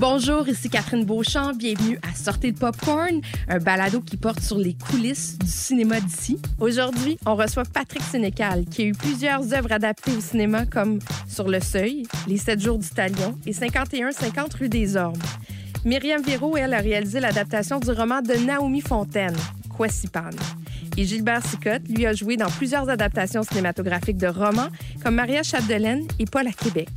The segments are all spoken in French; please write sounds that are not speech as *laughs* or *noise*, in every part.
Bonjour, ici Catherine Beauchamp. Bienvenue à Sortez le Popcorn, un balado qui porte sur les coulisses du cinéma d'ici. Aujourd'hui, on reçoit Patrick Sénécal, qui a eu plusieurs œuvres adaptées au cinéma comme Sur le Seuil, Les Sept Jours du Talion et 51-50 rue des Ormes. Myriam Véro, elle, a réalisé l'adaptation du roman de Naomi Fontaine, Quasipan. Et Gilbert Sicotte, lui, a joué dans plusieurs adaptations cinématographiques de romans comme Maria Chapdelaine et Paul à Québec.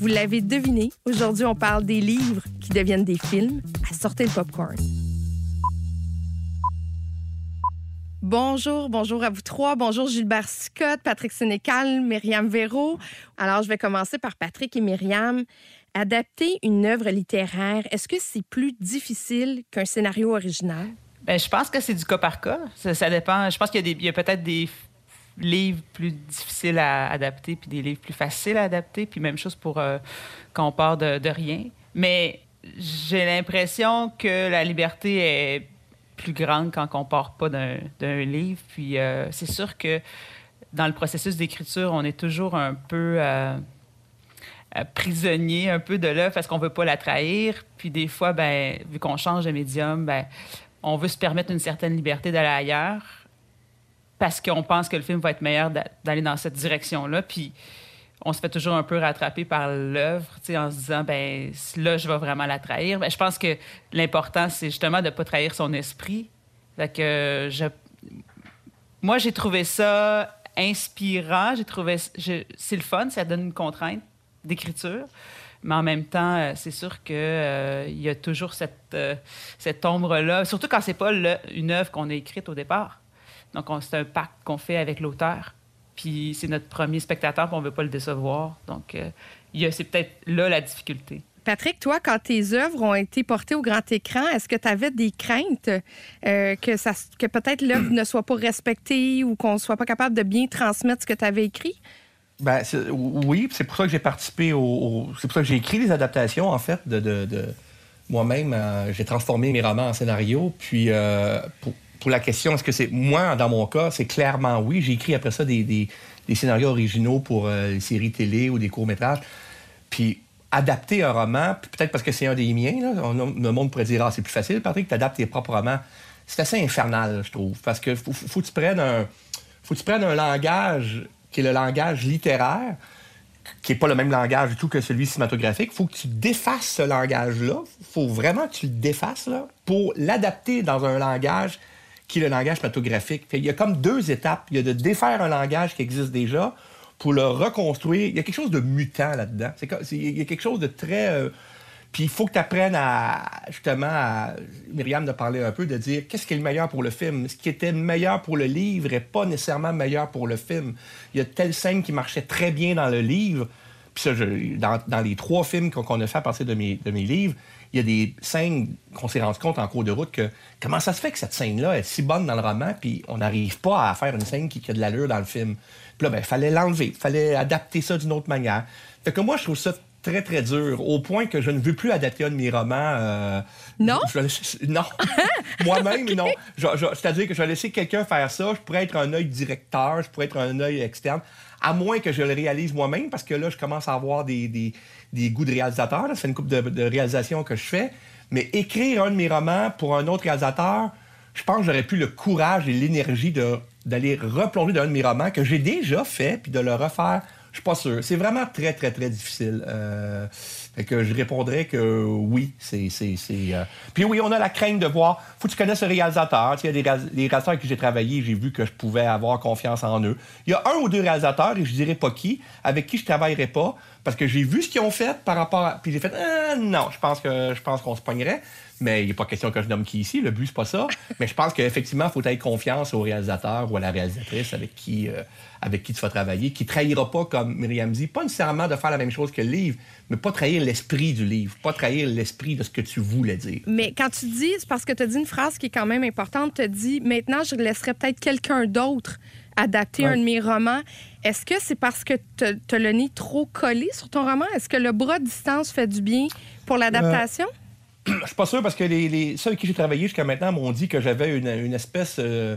Vous l'avez deviné, aujourd'hui, on parle des livres qui deviennent des films à sortir le popcorn. Bonjour, bonjour à vous trois. Bonjour Gilbert Scott, Patrick Sénécal, Myriam Véro. Alors, je vais commencer par Patrick et Myriam. Adapter une œuvre littéraire, est-ce que c'est plus difficile qu'un scénario original? Bien, je pense que c'est du cas par cas. Ça, dépend. Je pense qu'il y a, a peut-être des livres plus difficiles à adapter, puis des livres plus faciles à adapter, puis même chose pour euh, quand on part de, rien. Mais j'ai l'impression que la liberté est plus grande quand on part pas d'un livre. Puis euh, c'est sûr que dans le processus d'écriture, on est toujours un peu euh, prisonnier un peu de l'œuvre parce qu'on veut pas la trahir. Puis des fois, ben, vu qu'on change de médium, ben, on veut se permettre une certaine liberté d'aller ailleurs parce qu'on pense que le film va être meilleur d'aller dans cette direction-là. Puis on se fait toujours un peu rattraper par l'œuvre, en se disant, ben là, je vais vraiment la trahir. Ben, je pense que l'important, c'est justement de ne pas trahir son esprit. Fait que je... Moi, j'ai trouvé ça inspirant. J'ai trouvé... C'est le fun, ça donne une contrainte d'écriture. Mais en même temps, euh, c'est sûr qu'il euh, y a toujours cette, euh, cette ombre-là, surtout quand c'est pas une œuvre qu'on a écrite au départ. Donc, c'est un pacte qu'on fait avec l'auteur. Puis c'est notre premier spectateur, puis on ne veut pas le décevoir. Donc, euh, c'est peut-être là la difficulté. Patrick, toi, quand tes œuvres ont été portées au grand écran, est-ce que tu avais des craintes euh, que, ça, que peut-être l'œuvre ne soit pas respectée ou qu'on ne soit pas capable de bien transmettre ce que tu avais écrit? Ben, oui, c'est pour ça que j'ai participé au, c'est pour ça que j'ai écrit les adaptations en fait de, moi-même. Euh, j'ai transformé mes romans en scénario, puis pour, pour la question, est-ce que c'est. Moi, dans mon cas, c'est clairement oui. J'ai écrit après ça des, scénarios originaux pour euh, des séries télé ou des courts-métrages. Puis adapter un roman, peut-être parce que c'est un des miens, le monde pourrait dire Ah, c'est plus facile, Patrick, tu adaptes tes propres romans. C'est assez infernal, je trouve. Parce que faut, que tu prennes un. Faut que tu prennes un langage qui est le langage littéraire, qui n'est pas le même langage du tout que celui cinématographique. Faut que tu défasses ce langage-là. Faut vraiment que tu le défasses là, pour l'adapter dans un langage qui est le langage cinématographique. il y a comme deux étapes. Il y a de défaire un langage qui existe déjà pour le reconstruire. Il y a quelque chose de mutant là-dedans. il y a quelque chose de très... Euh, puis il faut que tu apprennes à, justement, à, Myriam de parler un peu, de dire qu'est-ce qui est le meilleur pour le film. Ce qui était meilleur pour le livre n'est pas nécessairement meilleur pour le film. Il y a telle scène qui marchait très bien dans le livre. Puis ça, dans, les trois films qu'on a fait à partir de mes, de mes livres, il y a des scènes qu'on s'est rendu compte en cours de route que comment ça se fait que cette scène-là est si bonne dans le roman, puis on n'arrive pas à faire une scène qui, a de l'allure dans le film. Puis là, ben, il fallait l'enlever, il fallait adapter ça d'une autre manière. Fait que moi, je trouve ça très, très dur, au point que je ne veux plus adapter un de mes romans. Euh, non? non. *laughs* Moi-même, non. C'est-à-dire que je vais laisser quelqu'un faire ça. Je pourrais être un œil directeur, je pourrais être un œil externe, à moins que je le réalise moi-même, parce que là, je commence à avoir des, des, des goûts de réalisateur. C'est une coupe de, de réalisation que je fais. Mais écrire un de mes romans pour un autre réalisateur, je pense que j'aurais plus le courage et l'énergie d'aller replonger dans un de mes romans que j'ai déjà fait, puis de le refaire. Je suis pas sûr. C'est vraiment très, très, très difficile. Euh, que je répondrais que oui, c'est. Euh, puis oui, on a la crainte de voir. Faut que tu connaisses le réalisateur. Il y a des, réalisateurs avec qui j'ai travaillé, j'ai vu que je pouvais avoir confiance en eux. Il y a un ou deux réalisateurs, et je dirais pas qui, avec qui je travaillerais pas, parce que j'ai vu ce qu'ils ont fait par rapport à. Puis j'ai fait ah, non, je pense que je pense qu'on se pognerait. Mais il n'est pas question que je nomme qui ici. Le but, c'est pas ça. *laughs* Mais je pense qu'effectivement, il faut avoir confiance au réalisateur ou à la réalisatrice avec qui, euh, avec qui tu vas travailler, qui ne trahira pas, comme Myriam dit, pas nécessairement de faire la même chose que le livre, mais pas trahir l'esprit du livre, pas trahir l'esprit de ce que tu voulais dire. Mais quand tu dis, c'est parce que tu as dit une phrase qui est quand même importante, tu dis maintenant, je laisserai peut-être quelqu'un d'autre adapter un de mes romans. Est-ce que c'est parce que tu as le nez trop collé sur ton roman? Est-ce que le bras de distance fait du bien pour l'adaptation? *clears throat* je suis pas sûr parce que les, ceux avec qui j'ai travaillé jusqu'à maintenant m'ont dit que j'avais une, espèce euh,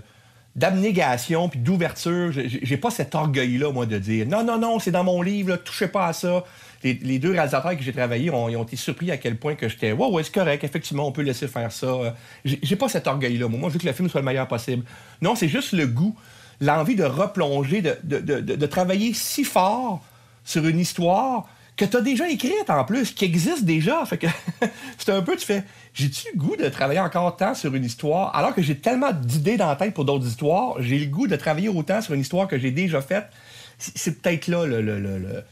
d'abnégation puis d'ouverture. J'ai pas cet orgueil-là, moi, de dire non, non, non, c'est dans mon livre, touchez pas à ça. Les, deux réalisateurs que j'ai travaillé ont, été surpris à quel point que j'étais ouais, ouais, c'est correct, effectivement, on peut laisser faire ça. J'ai pas cet orgueil-là, moi. Je veux que le film soit le meilleur possible. Non, c'est juste le goût, l'envie de replonger, de, de, de, travailler si fort sur une histoire que tu as déjà écrite en plus, qui existe déjà. Fait que *laughs* c'est un peu, tu fais, j'ai-tu le goût de travailler encore tant sur une histoire, alors que j'ai tellement d'idées dans la tête pour d'autres histoires, j'ai le goût de travailler autant sur une histoire que j'ai déjà faite. C'est peut-être là le, le, le,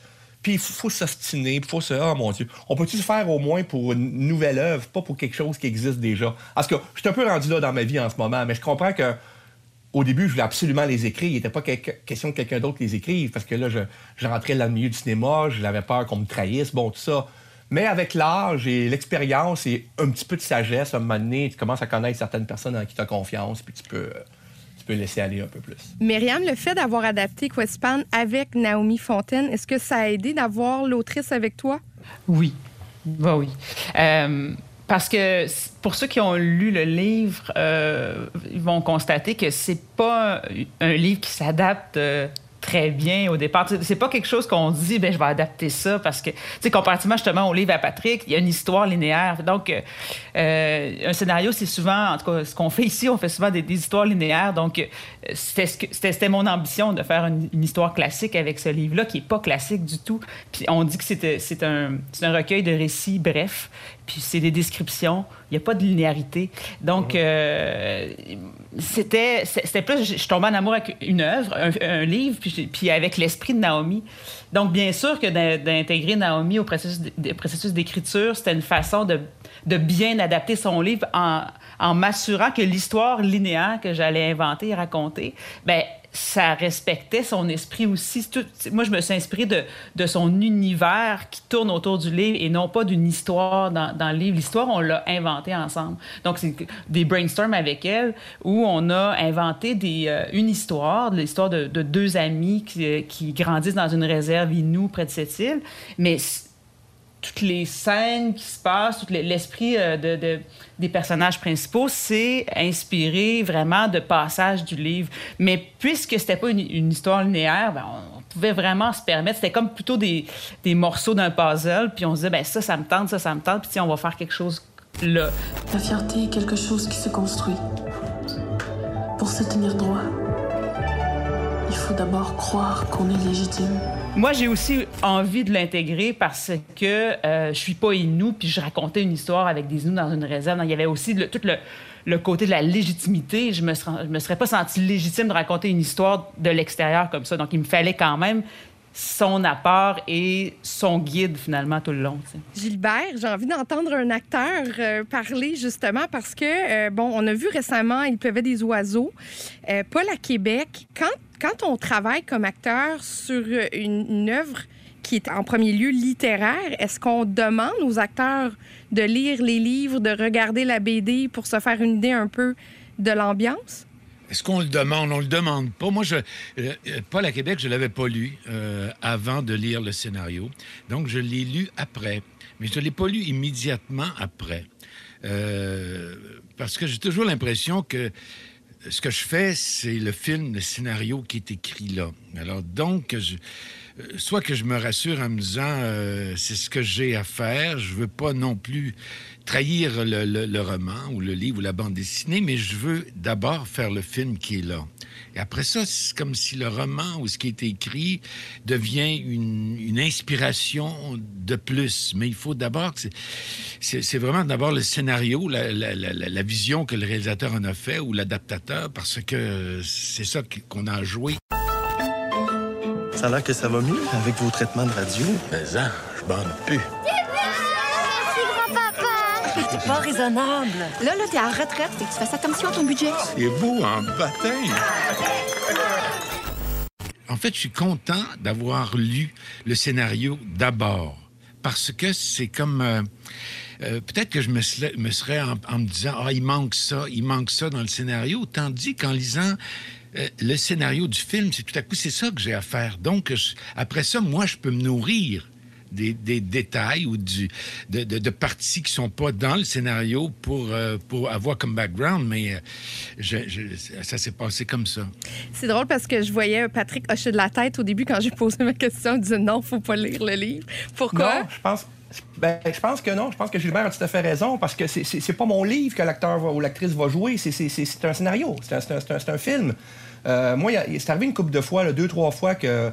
Puis il faut s'ostiner, il faut se. Oh mon Dieu. On peut-tu faire au moins pour une nouvelle œuvre, pas pour quelque chose qui existe déjà? Parce que je suis un peu rendu là dans ma vie en ce moment, mais je comprends que au début, je voulais absolument les écrire. Il n'était pas question que quelqu'un d'autre les écrive, parce que là, je, rentrais dans le milieu du cinéma, j'avais peur qu'on me trahisse, bon, tout ça. Mais avec l'âge et l'expérience et un petit peu de sagesse, à un tu commences à connaître certaines personnes en qui tu as confiance, puis tu peux, tu peux laisser aller un peu plus. Myriam, le fait d'avoir adapté Quespan avec Naomi Fontaine, est-ce que ça a aidé d'avoir l'autrice avec toi? Oui. Bah oui. Euh, parce que pour ceux qui ont lu le livre, euh, ils vont constater que c'est pas un livre qui s'adapte euh, très bien au départ. C'est pas quelque chose qu'on dit, ben je vais adapter ça parce que, tu sais, comparativement justement au livre à Patrick, il y a une histoire linéaire. Donc, euh, euh, un scénario, c'est souvent, en tout cas, ce qu'on fait ici, on fait souvent des, histoires linéaires. Donc, euh, c'était mon ambition de faire une, histoire classique avec ce livre-là, qui est pas classique du tout. Puis on dit que c'est un, un recueil de récits brefs, puis c'est des descriptions. Il n'y a pas de linéarité. Donc, euh, c'était, c'était plus, je, tombais en amour avec une œuvre, un, livre, puis, puis, avec l'esprit de Naomi. Donc, bien sûr que d'intégrer Naomi au processus, processus d'écriture, c'était une façon de, de, bien adapter son livre en, en m'assurant que l'histoire linéaire que j'allais inventer et raconter, ben ça respectait son esprit aussi. moi, je me suis inspirée de, de, son univers qui tourne autour du livre et non pas d'une histoire dans, dans, le livre. L'histoire, on l'a inventée ensemble. Donc, c'est des brainstorms avec elle où on a inventé des, euh, une histoire, l'histoire de, de, deux amis qui, euh, qui, grandissent dans une réserve inou près de cette île. Mais toutes les scènes qui se passent, tout l'esprit euh, de, des personnages principaux, c'est inspiré vraiment de passages du livre. Mais puisque c'était pas une, histoire linéaire, ben, on, pouvait vraiment se permettre. C'était comme plutôt des, des morceaux d'un puzzle, puis on se disait, ben ça, ça me tente, ça, ça me tente, puis on va faire quelque chose là. La fierté est quelque chose qui se construit. Pour se tenir droit, il faut d'abord croire qu'on est légitime. Moi, j'ai aussi envie de l'intégrer parce que euh, je suis pas Inou, puis je racontais une histoire avec des Inuits dans une réserve. Il y avait aussi tout le, côté de la légitimité. Je me, serais, me serais pas senti légitime de raconter une histoire de l'extérieur comme ça. Donc, il me fallait quand même son apport et son guide finalement tout le long. Gilbert, j'ai envie d'entendre un acteur euh, parler justement parce que, euh, bon, on a vu récemment Il pleuvait des oiseaux. Paul à Québec, quand quand on travaille comme acteur sur une, œuvre qui est en premier lieu littéraire, est-ce qu'on demande aux acteurs de lire les livres, de regarder la BD pour se faire une idée un peu de l'ambiance? Est-ce qu'on le demande? On le demande pas. Moi, je, euh, Paul à Québec, je l'avais pas lu euh, avant de lire le scénario. Donc, je l'ai lu après. Mais je ne l'ai pas lu immédiatement après. Euh, parce que j'ai toujours l'impression que ce que je fais, c'est le film, le scénario qui est écrit là. Alors donc, je, soit que je me rassure en me disant euh, c'est ce que j'ai à faire, je veux pas non plus trahir le, le, roman ou le livre ou la bande dessinée, mais je veux d'abord faire le film qui est là. Et après ça, c'est comme si le roman ou ce qui est écrit devient une, une inspiration de plus. Mais il faut d'abord c'est vraiment d'abord le scénario, la, la, la, la, vision que le réalisateur en a fait ou l'adaptateur, parce que c'est ça qu'on a joué. Ça a l'air que ça va mieux avec vos traitements de radio. Mais ça, je bande plus. C'est pas raisonnable. Là, là, t'es en retraite, et que tu fasses attention à ton budget. C'est beau en baptême. En fait, je suis content d'avoir lu le scénario d'abord, parce que c'est comme... Euh, euh, peut-être que je me, serais en, en, me disant, ah, il manque ça, il manque ça dans le scénario, tandis qu'en lisant le scénario du film, c'est tout à coup, c'est ça que j'ai à faire. Donc, après ça, moi, je peux me nourrir des, des détails ou du, de, de, de, parties qui sont pas dans le scénario pour, euh, pour avoir comme background, mais euh, je, je, ça s'est passé comme ça. C'est drôle parce que je voyais Patrick hocher de la tête au début quand j'ai posé ma question. Il disait non, faut pas lire le livre. Pourquoi? Non, je pense. Ben, je pense que non. Je pense que Gilbert a tout à fait raison parce que c'est pas mon livre que l'acteur ou l'actrice va jouer. C'est un scénario. C'est un, film. Euh, moi, c'est arrivé une couple de fois, deux, trois fois, que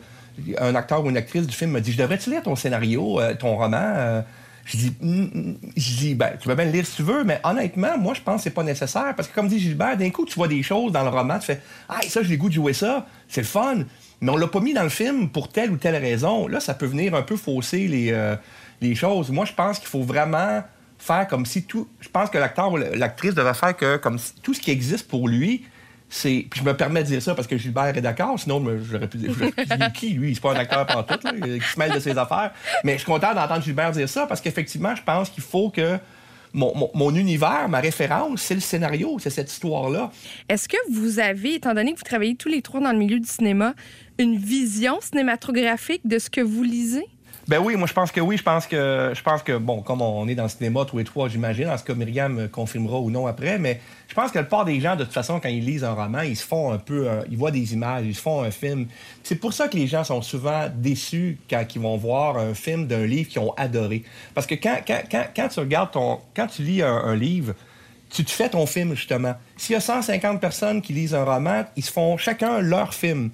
un acteur ou une actrice du film me dit Je devrais-tu lire ton scénario, euh, ton roman? Euh, Je dis, mm, mm, dis ben, Tu peux bien le lire si tu veux, mais honnêtement, moi, je pense que c'est pas nécessaire parce que, comme dit Gilbert, d'un coup, tu vois des choses dans le roman, tu fais Ah, ça, j'ai le goût de jouer ça, c'est le fun. Mais on l'a pas mis dans le film pour telle ou telle raison. Là, ça peut venir un peu fausser les, les choses. Moi, je pense qu'il faut vraiment faire comme si tout. Je pense que l'acteur ou l'actrice devrait faire que comme si tout ce qui existe pour lui, c'est. Puis je me permets de dire ça parce que Gilbert est d'accord, sinon j'aurais pu dire qui, lui, c'est pas un acteur par tout, là, qui se mêle de ses affaires. Mais je suis content d'entendre Gilbert dire ça parce qu'effectivement, je pense qu'il faut que. Mon, mon, mon, univers, ma référence, c'est le scénario, c'est cette histoire-là. Est-ce que vous avez, étant donné que vous travaillez tous les trois dans le milieu du cinéma, une vision cinématographique de ce que vous lisez? Ben oui, moi je pense que oui. Je pense que je pense que bon, comme on est dans le cinéma tous les trois, j'imagine, en ce cas Myriam confirmera ou non après, mais je pense que la plupart des gens, de toute façon, quand ils lisent un roman, ils se font un peu, euh, ils voient des images, ils se font un film. C'est pour ça que les gens sont souvent déçus quand ils vont voir un film d'un livre qu'ils ont adoré. Parce que quand, quand, quand, quand, tu regardes ton, quand tu lis un, un livre, tu te fais ton film justement. S'il y a 150 personnes qui lisent un roman, ils se font chacun leur film.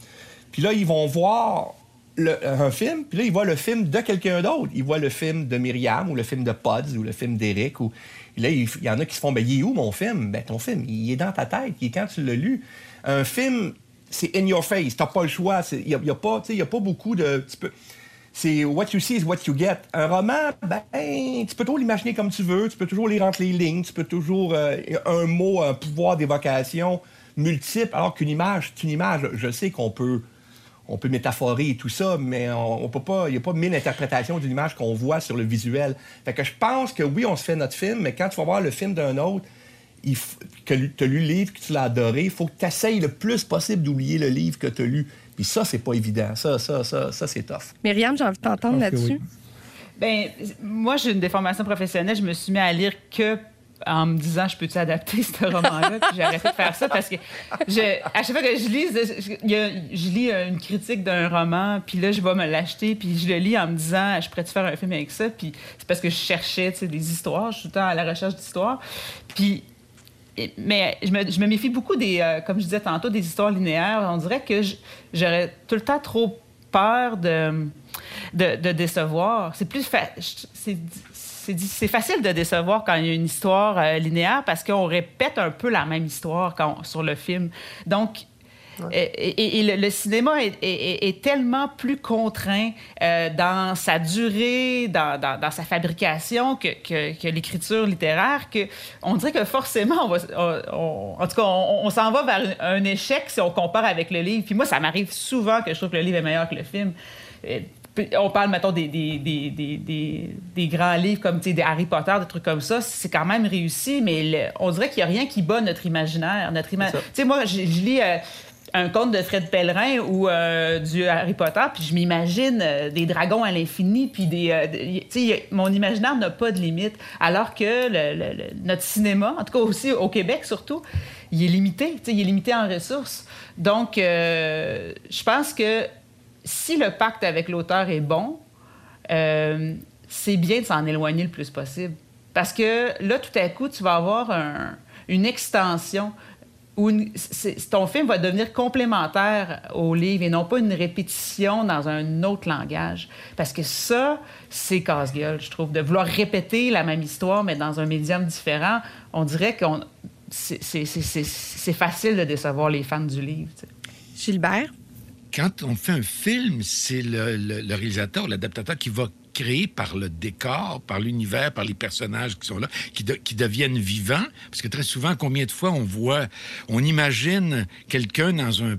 Puis là, ils vont voir un film, puis là, ils voient le film de quelqu'un d'autre. Ils voient le film de Myriam ou le film de Pods ou le film d'Éric. Ou... Là, il, il, y en a qui se font, ben, il est où mon film? Ben, ton film, il est dans ta tête. Il est quand tu l'as lu. Un film, c'est in your face. T'as pas le choix. Il n'y a, y a, pas, a pas beaucoup de... C'est what you see is what you get. Un roman, ben, tu peux toujours l'imaginer comme tu veux. Tu peux toujours lire entre les lignes. Tu peux toujours... Euh, un mot, un pouvoir d'évocation multiple, alors qu'une image, c'est une image. Je sais qu'on peut on peut métaphorer et tout ça, mais on, on peut pas, il n'y a pas mille interprétations d'une image qu'on voit sur le visuel. Fait que je pense que oui, on se fait notre film, mais quand tu vas voir le film d'un autre, il que tu as lu le livre, que tu l'as adoré, il faut que tu essayes le plus possible d'oublier le livre que tu as lu. Puis ça, c'est pas évident. Ça, ça, ça, ça c'est tough. Myriam, j'ai envie de t'entendre là-dessus. Oui. Ben, moi, j'ai une déformation professionnelle. Je me suis mis à lire que en me disant je peux-tu adapter *laughs* ce roman-là? Puis j'ai arrêté de faire ça parce que je, à chaque fois que je lis je, je, lis une critique d'un roman puis là je vais me l'acheter puis je le lis en me disant je pourrais-tu faire un film avec ça? Puis c'est parce que je cherchais des histoires je suis tout le temps à la recherche d'histoires. Puis mais je me, je me, méfie beaucoup des euh, comme je disais tantôt des histoires linéaires. On dirait que j'aurais tout le temps trop peur de de, décevoir. C'est plus fa... c'est facile de décevoir quand il y a une histoire euh, linéaire parce qu'on répète un peu la même histoire quand sur le film. Donc, Ouais. Et, et, et le, le, cinéma est, est, est, tellement plus contraint euh, dans sa durée, dans, dans, dans sa fabrication que, que, que l'écriture littéraire, que on dirait que forcément, on va, on, on, en tout cas, on, on s'en va vers un, un, échec si on compare avec le livre. Puis moi, ça m'arrive souvent que je trouve que le livre est meilleur que le film. Et, on parle, mettons, des, des, des, des, des grands livres comme des Harry Potter, des trucs comme ça, c'est quand même réussi, mais le, on dirait qu'il n'y a rien qui bat notre imaginaire. Notre ima... Tu sais, moi, je, je lis euh, un conte de Fred Pellerin ou euh, du Harry Potter, puis je m'imagine euh, des dragons à l'infini, puis des... Euh, mon imaginaire n'a pas de limite, alors que le, le, notre cinéma, en tout cas aussi au Québec surtout, il est limité, il est limité en ressources. Donc, je pense que si le pacte avec l'auteur est bon, euh, c'est bien de s'en éloigner le plus possible. Parce que là, tout à coup, tu vas avoir un, une extension où ton film va devenir complémentaire au livre et non pas une répétition dans un autre langage. Parce que ça, c'est casse-gueule, je trouve. De vouloir répéter la même histoire, mais dans un médium différent, on dirait que c'est facile de décevoir les fans du livre. Gilbert? Quand on fait un film, c'est le, réalisateur, l'adaptateur qui va créer par le décor, par l'univers, par les personnages qui sont là, qui, de, qui, deviennent vivants. Parce que très souvent, combien de fois on voit, on imagine quelqu'un dans un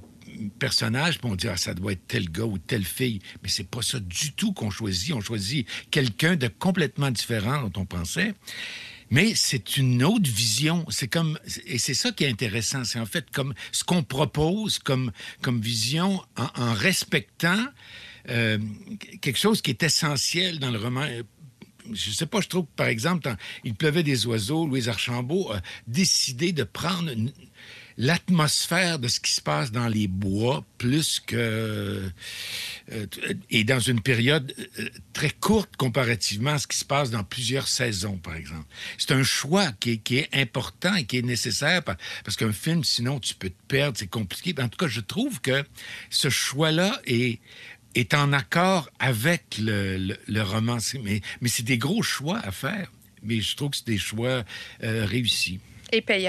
personnage, puis on ah, ça doit être tel gars ou telle fille, mais c'est pas ça du tout qu'on choisit. On choisit quelqu'un de complètement différent dont on pensait. Mais c'est une autre vision. C'est comme et c'est ça qui est intéressant. C'est en fait comme ce qu'on propose comme comme vision en, respectant euh, quelque chose qui est essentiel dans le roman. Je sais pas, je trouve, par exemple, Il pleuvait des oiseaux, Louise Archambault a décidé de prendre l'atmosphère de ce qui se passe dans les bois plus que... euh, et dans une période euh, très courte comparativement à ce qui se passe dans plusieurs saisons, par exemple. C'est un choix qui est, important et qui est nécessaire par- parce qu'un film, sinon, tu peux te perdre, c'est compliqué. En tout cas, je trouve que ce choix-là est est en accord avec le, le- roman. Mais, mais c'est des gros choix à faire. Mais je trouve que c'est des choix euh, réussis.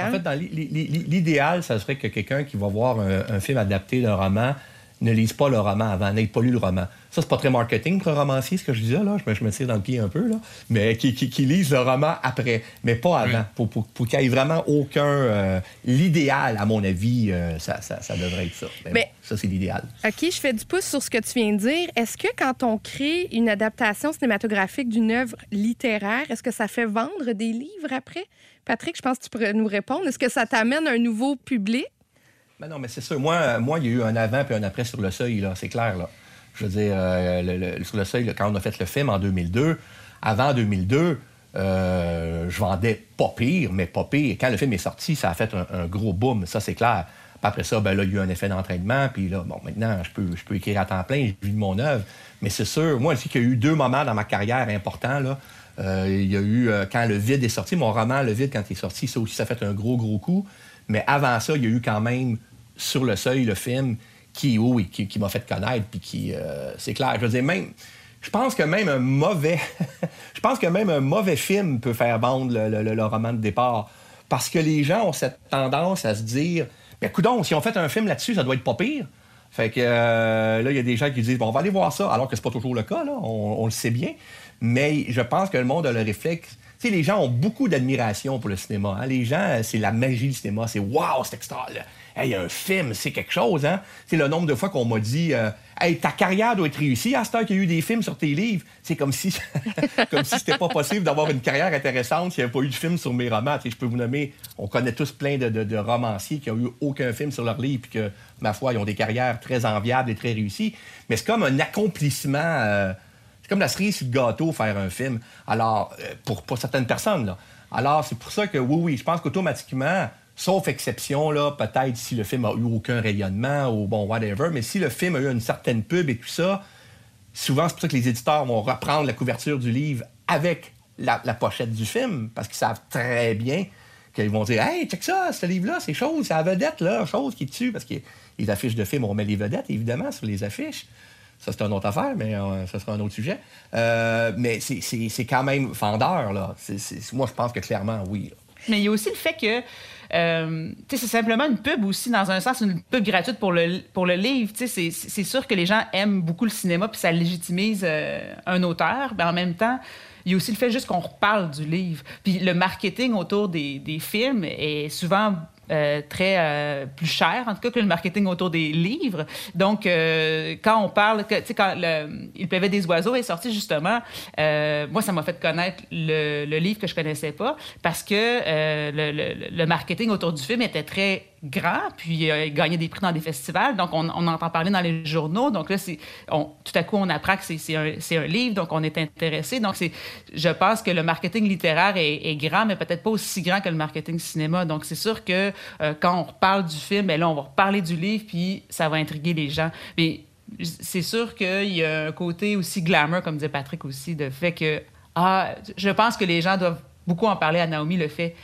En fait, l'idéal, ça serait que quelqu'un qui va voir un film adapté d'un roman ne lise pas le roman avant, n'ait pas lu le roman. Ça, c'est pas très marketing pour un romancier, ce que je disais, là. Je me, je me tire dans le pied un peu, là. Mais qui, qui, qui lise le roman après, mais pas avant. Pour, pour, pour qu'il n'y ait vraiment aucun... euh, l'idéal, à mon avis, euh, ça, ça, ça devrait être ça. Mais, Mais- bon, ça, c'est l'idéal. OK, je fais du pouce sur ce que tu viens de dire. Est-ce que quand on crée une adaptation cinématographique d'une œuvre littéraire, est-ce que ça fait vendre des livres après? Patrick, je pense que tu pourrais nous répondre. Est-ce que ça t'amène un nouveau public? Ben non, mais c'est sûr. Moi, euh, moi, il y a eu un avant puis un après sur le seuil, là. C'est clair, là. Je veux dire, euh, sur le seuil, quand on a fait le film en 2002, avant 2002, euh, je vendais pas pire, mais pas pire. Quand le film est sorti, ça a fait un, gros boom, ça, c'est clair. Après ça, ben là, il y a eu un effet d'entraînement, puis là, bon, maintenant, je peux, je peux écrire à temps plein, je vis de mon œuvre. Mais c'est sûr, moi, aussi qu'il y a eu deux moments dans ma carrière importants, là. Il y a eu, quand Le Vide est sorti, mon roman Le Vide, quand il est sorti, ça aussi, ça a fait un gros, gros coup. Mais avant ça, il y a eu quand même Sur le seuil, le film, qui, oui, qui, qui m'a fait connaître, puis qui, euh, c'est clair. Je veux dire, même, je pense que même un mauvais, *laughs* je pense que même un mauvais film peut faire vendre le, le- roman de départ. Parce que les gens ont cette tendance à se dire, mais coudon, si on fait un film là-dessus, ça doit être pas pire. Fait que euh, là, il y a des gens qui disent, bon, on va aller voir ça, alors que c'est pas toujours le cas, là, on, le sait bien. Mais je pense que le monde a le réflexe. Tu sais, les gens ont beaucoup d'admiration pour le cinéma. hein. Les gens, euh, c'est la magie du cinéma. C'est wow, c'est extraordinaire. Hey, un film, c'est quelque chose, hein? C'est le nombre de fois qu'on m'a dit, euh, hey, ta carrière doit être réussie à ce temps qu'il y a eu des films sur tes livres. C'est comme si, *laughs* comme si c'était pas possible d'avoir une carrière intéressante s'il n'y avait pas eu de film sur mes romans. Tu sais, je peux vous nommer, on connaît tous plein de, de- de romanciers qui ont eu aucun film sur leur livre, puis que, ma foi, ils ont des carrières très enviables et très réussies. Mais c'est comme un accomplissement. euh, c'est comme la cerise sur le gâteau, faire un film. Alors, euh, pour, pour certaines personnes, là. Alors, c'est pour ça que, oui, oui, je pense qu'automatiquement, sauf exception, là, peut-être si le film a eu aucun rayonnement ou bon, whatever, mais si le film a eu une certaine pub et tout ça, souvent, c'est pour ça que les éditeurs vont reprendre la couverture du livre avec la, pochette du film, parce qu'ils savent très bien qu'ils vont dire Hey, check ça, ce livre-là, c'est chose, c'est la vedette, là, chose qui dessus, parce que les affiches de films, on met les vedettes, évidemment, sur les affiches. Ça, c'est une autre affaire, mais euh, ça sera un autre sujet. Euh, mais c'est- quand même vendeur, là. Moi, je pense que clairement, oui. Mais il y a aussi le fait que, euh, c'est simplement une pub aussi, dans un sens, une pub gratuite pour le, pour le livre. C'est sûr que les gens aiment beaucoup le cinéma, puis ça légitimise euh, un auteur. Mais en même temps, il y a aussi le fait juste qu'on reparle du livre. Puis le marketing autour des, des films est souvent euh, très euh, plus cher, en tout cas, que le marketing autour des livres. Donc, euh, quand on parle, tu sais, quand le, Il pleuvait des oiseaux est sorti justement, euh, moi, ça m'a fait connaître le, le livre que je connaissais pas parce que euh, le- le marketing autour du film était très grand, puis euh, il gagnait des prix dans des festivals. Donc, on, entend parler dans les journaux. Donc là, c'est, tout à coup, on apprend que c'est, un, livre, donc on est intéressé. Donc, c'est, je pense que le marketing littéraire est, grand, mais peut-être pas aussi grand que le marketing cinéma. Donc, c'est sûr que euh, quand on reparle du film, ben là, on va reparler du livre, puis ça va intriguer les gens. Mais c'est sûr qu'il y a un côté aussi glamour, comme disait Patrick aussi, de fait que, ah, je pense que les gens doivent beaucoup en parler à Naomi, le fait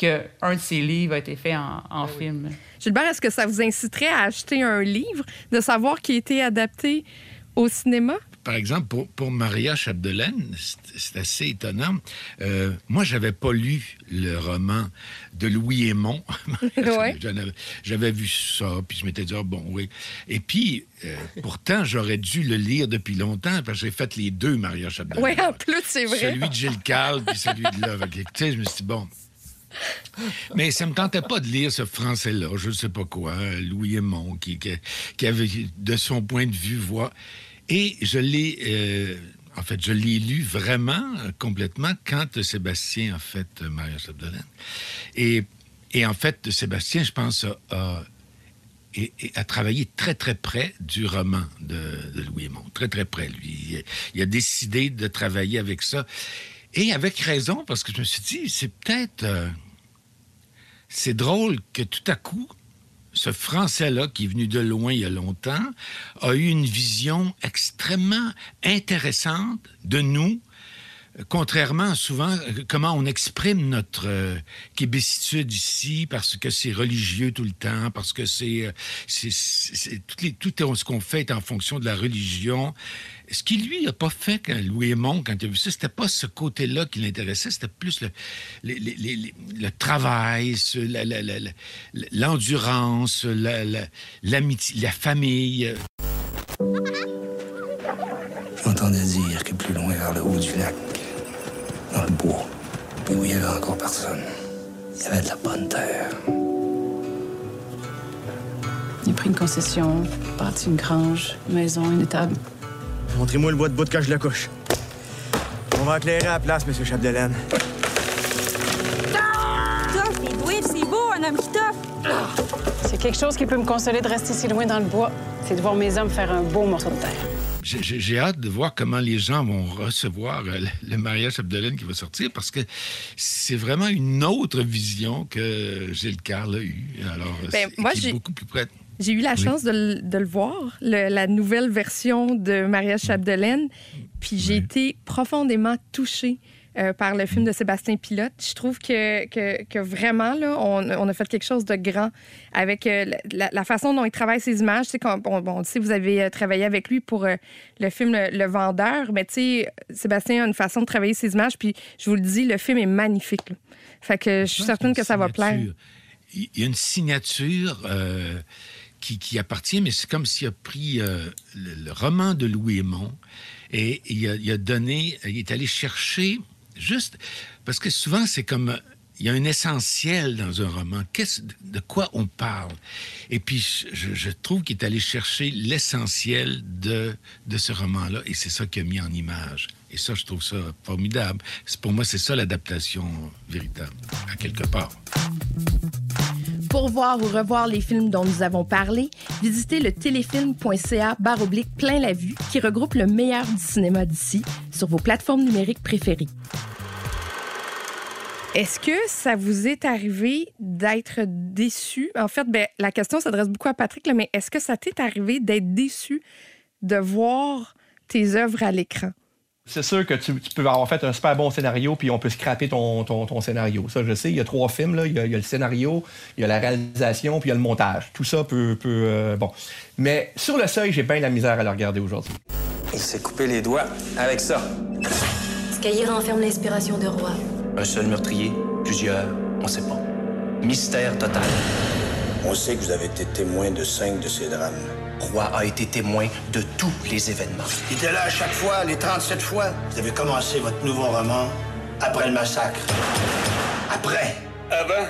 qu'un de ses livres a été fait en, en film. Gilbert, est-ce que ça vous inciterait à acheter un livre, de savoir qu'il a été adapté au cinéma? Par exemple, pour, pour Maria Chapdelaine, c'est assez étonnant. Euh, moi, j'avais pas lu le roman de Louis Aymon. *laughs* *laughs* Ouais. J'avais vu ça, puis je m'étais dit, ah, bon, oui. Et puis, euh, pourtant, j'aurais dû le lire depuis longtemps, parce que j'ai fait les deux Maria Chapdelaine. Oui, en plus, c'est vrai. Celui de Gilles Carle, puis celui de là. Tu sais, je me suis dit, bon. *laughs* Mais ça me tentait pas de lire ce français-là, je ne sais pas quoi, Louis Aymon, qui, avait, de son point de vue, voix. Et je l'ai, euh, en fait, je l'ai lu vraiment, euh, complètement, quand Sébastien a fait euh, Maria Chapdelaine. Et, et en fait, Sébastien, je pense, a, a travaillé très, très près du roman de, Louis Aymon. Très, très près, lui. Il, a décidé de travailler avec ça. Et avec raison, parce que je me suis dit, c'est peut-être... Euh, c'est drôle que tout à coup, ce Français-là, qui est venu de loin il y a longtemps, a eu une vision extrêmement intéressante de nous, contrairement souvent euh, comment on exprime notre euh, québécitude ici, parce que c'est religieux tout le temps, parce que c'est, euh, tout, ce qu'on fait est en fonction de la religion. Ce qui lui n'a pas fait quand Louis Aymon, quand il a vu ça, c'était pas ce côté-là qui l'intéressait, c'était plus le, travail, l'endurance, l'amitié, la famille. J'entendais dire que plus loin vers le haut du lac, dans le bois, où il n'y avait encore personne. Il y avait de la bonne terre. Il a pris une concession, bâti une grange, une maison, une étable. Montrez-moi le bois de bout de cache de la couche. On va éclairer à la place, Monsieur Chapdelaine. C'est doué, c'est beau, un homme qui. C'est quelque chose qui peut me consoler de rester si loin dans le bois. C'est de voir mes hommes faire un beau morceau de terre. J'ai hâte de voir comment les gens vont recevoir euh, le mariage Chapdelaine qui va sortir parce que c'est vraiment une autre vision que Gilles Carle a eue. Alors, ben, moi, beaucoup plus près. J'ai eu la chance de, le, voir, la nouvelle version de Mariage Chapdelaine, puis j'ai été profondément touchée euh, par le film de Sébastien Pilote. Je trouve que, que, vraiment, là, on, on, a fait quelque chose de grand avec euh, la, façon dont il travaille ses images. Tu sais, bon, bon, vous avez euh, travaillé avec lui pour le film le, Vendeur, mais tu sais, Sébastien a une façon de travailler ses images, puis je vous le dis, le film est magnifique. Fait que je suis certaine que ça va plaire. Il y a une signature qui, qui, appartient, mais c'est comme s'il a pris le, roman de Louis Aymon et il a, il a donné, il est allé chercher Juste parce que souvent, c'est comme il y a un essentiel dans un roman. De quoi on parle? Et puis, je, trouve qu'il est allé chercher l'essentiel de, de ce roman-là, et c'est ça qu'il a mis en image. Et ça, je trouve ça formidable. Pour moi, c'est ça l'adaptation véritable, à quelque part. Pour voir ou revoir les films dont nous avons parlé, visitez le téléfilm.ca baroblique plein la vue qui regroupe le meilleur du cinéma d'ici sur vos plateformes numériques préférées. Est-ce que ça vous est arrivé d'être déçu? En fait, ben, la question s'adresse beaucoup à Patrick, mais est-ce que ça t'est arrivé d'être déçu de voir tes œuvres à l'écran? C'est sûr que tu, peux avoir fait un super bon scénario, puis on peut scraper ton, ton, scénario. Ça, je sais, il y a trois films. Là. Il, y a, le scénario, il y a la réalisation, puis il y a le montage. Tout ça peut... peut euh, bon. Mais sur le seuil, j'ai bien la misère à le regarder aujourd'hui. Il s'est coupé les doigts avec ça. Ce cahier renferme l'inspiration de Roi. Un seul meurtrier Plusieurs On sait pas. Mystère total. On sait que vous avez été témoin de cinq de ces drames. Roy a été témoin de tous les événements. Il était là à chaque fois, les 37 fois. Vous avez commencé votre nouveau roman après le massacre. Après. Avant.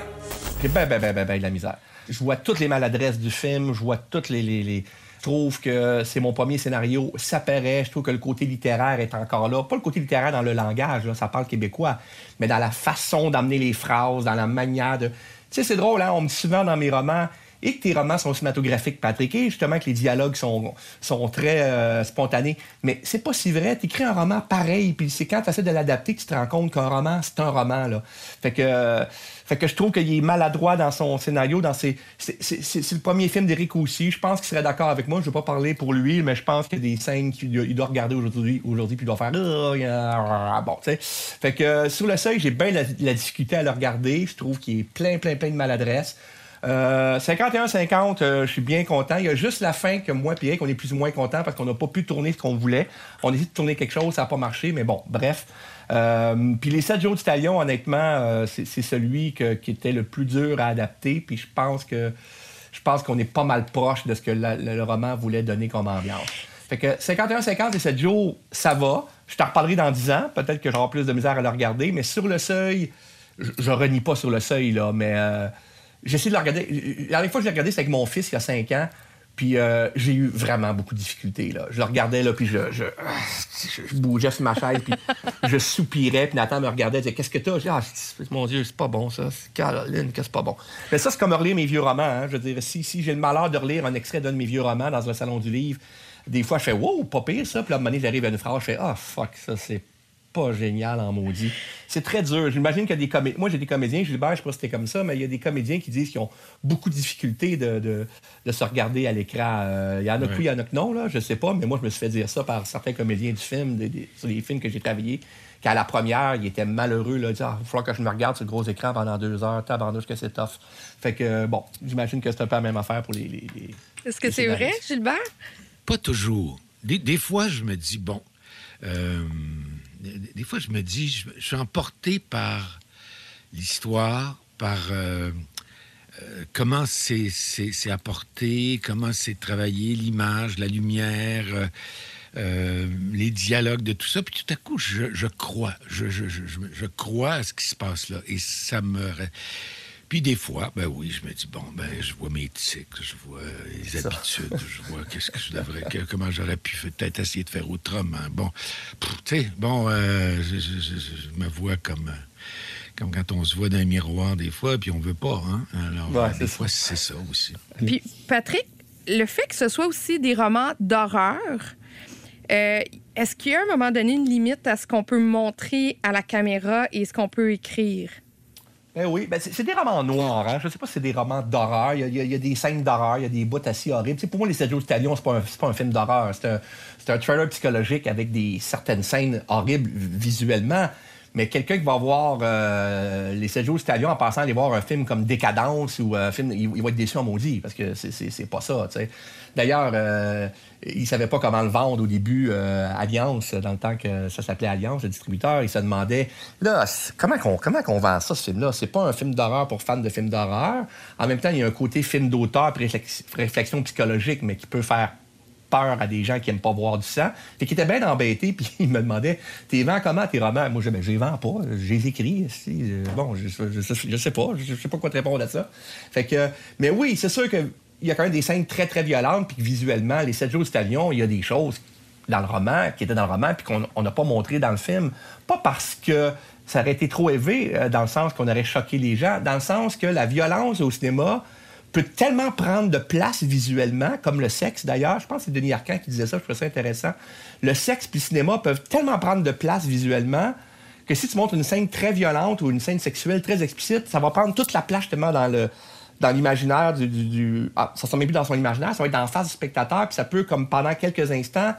J'ai ben, ben, ben, ben, ben, la misère. Je vois toutes les maladresses du film, je vois toutes les, les je trouve que c'est mon premier scénario. Ça paraît. Je trouve que le côté littéraire est encore là. Pas le côté littéraire dans le langage, ça parle québécois, mais dans la façon d'amener les phrases, dans la manière de. Tu sais, c'est drôle, hein? On me dit souvent dans mes romans, et que tes romans sont cinématographiques, Patrick, et justement que les dialogues sont, sont très euh, spontanés. Mais c'est pas si vrai. Tu un roman pareil, puis c'est quand tu essaies de l'adapter que tu te rends compte qu'un roman, c'est un roman. Là. Fait que, fait que je trouve qu'il est maladroit dans son scénario. Dans ses, c'est, le premier film d'Éric aussi. Je pense qu'il serait d'accord avec moi. Je ne vais pas parler pour lui, mais je pense qu'il y a des scènes qu'il doit regarder aujourd'hui, aujourd'hui puis il doit faire oh, bon, tu sais. Fait que sur le seuil, j'ai bien la, la difficulté à le regarder. Je trouve qu'il est plein, plein, plein de maladresse. 51-50, euh, euh, je suis bien content. Il y a juste la fin que moi et Eric, on est plus ou moins content parce qu'on n'a pas pu tourner ce qu'on voulait. On a essayé de tourner quelque chose, ça n'a pas marché, mais bon, bref. Euh, puis les 7 jours d'Italion, honnêtement, c'est celui qui était le plus dur à adapter. Puis je pense que je pense qu'on est pas mal proche de ce que le roman voulait donner comme ambiance. Fait que 51-50 et 7 jours, ça va. Je t'en reparlerai dans 10 ans. Peut-être que j'aurai plus de misère à le regarder. Mais sur le seuil, je, je renie pas sur le seuil, là, mais... J'essaie de le regarder. La dernière fois que je l'ai regardé, c'était avec mon fils il y a 5 ans. Puis euh, j'ai eu vraiment beaucoup de difficultés. Là. Je le regardais, là, puis je, bougeais sur ma chaise, puis je soupirais, puis Nathan me regardait et disait Qu'est-ce que t'as? Je dis Ah, mon Dieu, c'est pas bon, ça. Caroline, que c'est pas bon. Mais ça, c'est comme relire mes vieux romans. Hein. Je veux dire, si, si j'ai le malheur de relire un extrait d'un de mes vieux romans dans un salon du livre, des fois, je fais Wow, pas pire ça. Puis à un moment donné, j'arrive à une phrase, je fais Ah, fuck, ça, c'est pas génial en maudit. C'est très dur. J'imagine qu'il y a des comédiens. Moi, j'ai des comédiens, Gilbert, je sais pas si c'était comme ça, mais il y a des comédiens qui disent qu'ils ont beaucoup de difficultés de, de, se regarder à l'écran. Euh, il y en a oui, il y en a que non, là, je sais pas, mais moi, je me suis fait dire ça par certains comédiens du film, sur les films que j'ai travaillés, qu'à la première, ils étaient malheureux, là, disant, ah, il va falloir que je me regarde sur le gros écran pendant deux heures, tabarnouche que c'est tough. Fait que, bon, j'imagine que c'est un peu la même affaire pour les. les, Est-ce que c'est vrai, Gilbert? Pas toujours. Des, des, fois, je me dis, bon, euh, des fois, je me dis, je, suis emporté par l'histoire, par euh, euh, comment c'est apporté, comment c'est travaillé, l'image, la lumière, euh, les dialogues de tout ça. Puis tout à coup, je, crois, je, je, crois à ce qui se passe là. Et ça me... Puis des fois, ben oui, je me dis, bon, ben je vois mes tics, je vois les habitudes, je vois qu'est-ce que je devrais, comment j'aurais pu peut-être essayer de faire autrement. Bon, tu sais, bon, euh, je, me vois comme, comme quand on se voit dans un miroir des fois, puis on veut pas, hein. Alors, des fois, c'est ça aussi. Puis, Patrick, le fait que ce soit aussi des romans d'horreur, euh, est-ce qu'il y a à un moment donné une limite à ce qu'on peut montrer à la caméra et ce qu'on peut écrire? Ben oui, ben c'est des romans noirs. Hein? Je ne sais pas si c'est des romans d'horreur. Il, y, a, des scènes d'horreur, il y a des bouts horribles. pour moi, Les Sergio Stallion, ce n'est pas, pas, un film d'horreur. C'est un, un, trailer psychologique avec des certaines scènes horribles visuellement. Mais quelqu'un qui va voir euh, les 7 jours Stallion en passant aller voir un film comme Décadence ou un euh, film, il, va être déçu en maudit parce que c'est pas ça. D'ailleurs, euh, il savait pas comment le vendre au début Alliance, dans le temps que ça s'appelait Alliance, le distributeur. Il se demandait là, comment qu'on comment qu'on vend ça, ce film-là? C'est pas un film d'horreur pour fans de films d'horreur. En même temps, il y a un côté film d'auteur, réflexion psychologique, mais qui peut faire peur à des gens qui aiment pas voir du sang. Fait qu'il était bien embêté, *laughs* puis il me demandait T'es vends comment tes romans Moi, je ben, Je les vends pas, je les écris. Bon, je, je, sais pas, je, sais pas quoi te répondre à ça. Fait que, mais oui, c'est sûr qu'il y a quand même des scènes très, très violentes, puis visuellement, les 7 jours du il y a des choses dans le roman, qui étaient dans le roman, puis qu'on n'a pas montré dans le film. Pas parce que ça aurait été trop élevé, euh, dans le sens qu'on aurait choqué les gens, dans le sens que la violence au cinéma, peut tellement prendre de place visuellement, comme le sexe d'ailleurs. Je pense que c'est Denis Arcand qui disait ça, je trouve ça intéressant. Le sexe et le cinéma peuvent tellement prendre de place visuellement que si tu montres une scène très violente ou une scène sexuelle très explicite, ça va prendre toute la place justement dans le dans l'imaginaire du, du, ah, ça ne même plus dans son imaginaire, ça va être dans face du spectateur, puis ça peut, comme pendant quelques instants,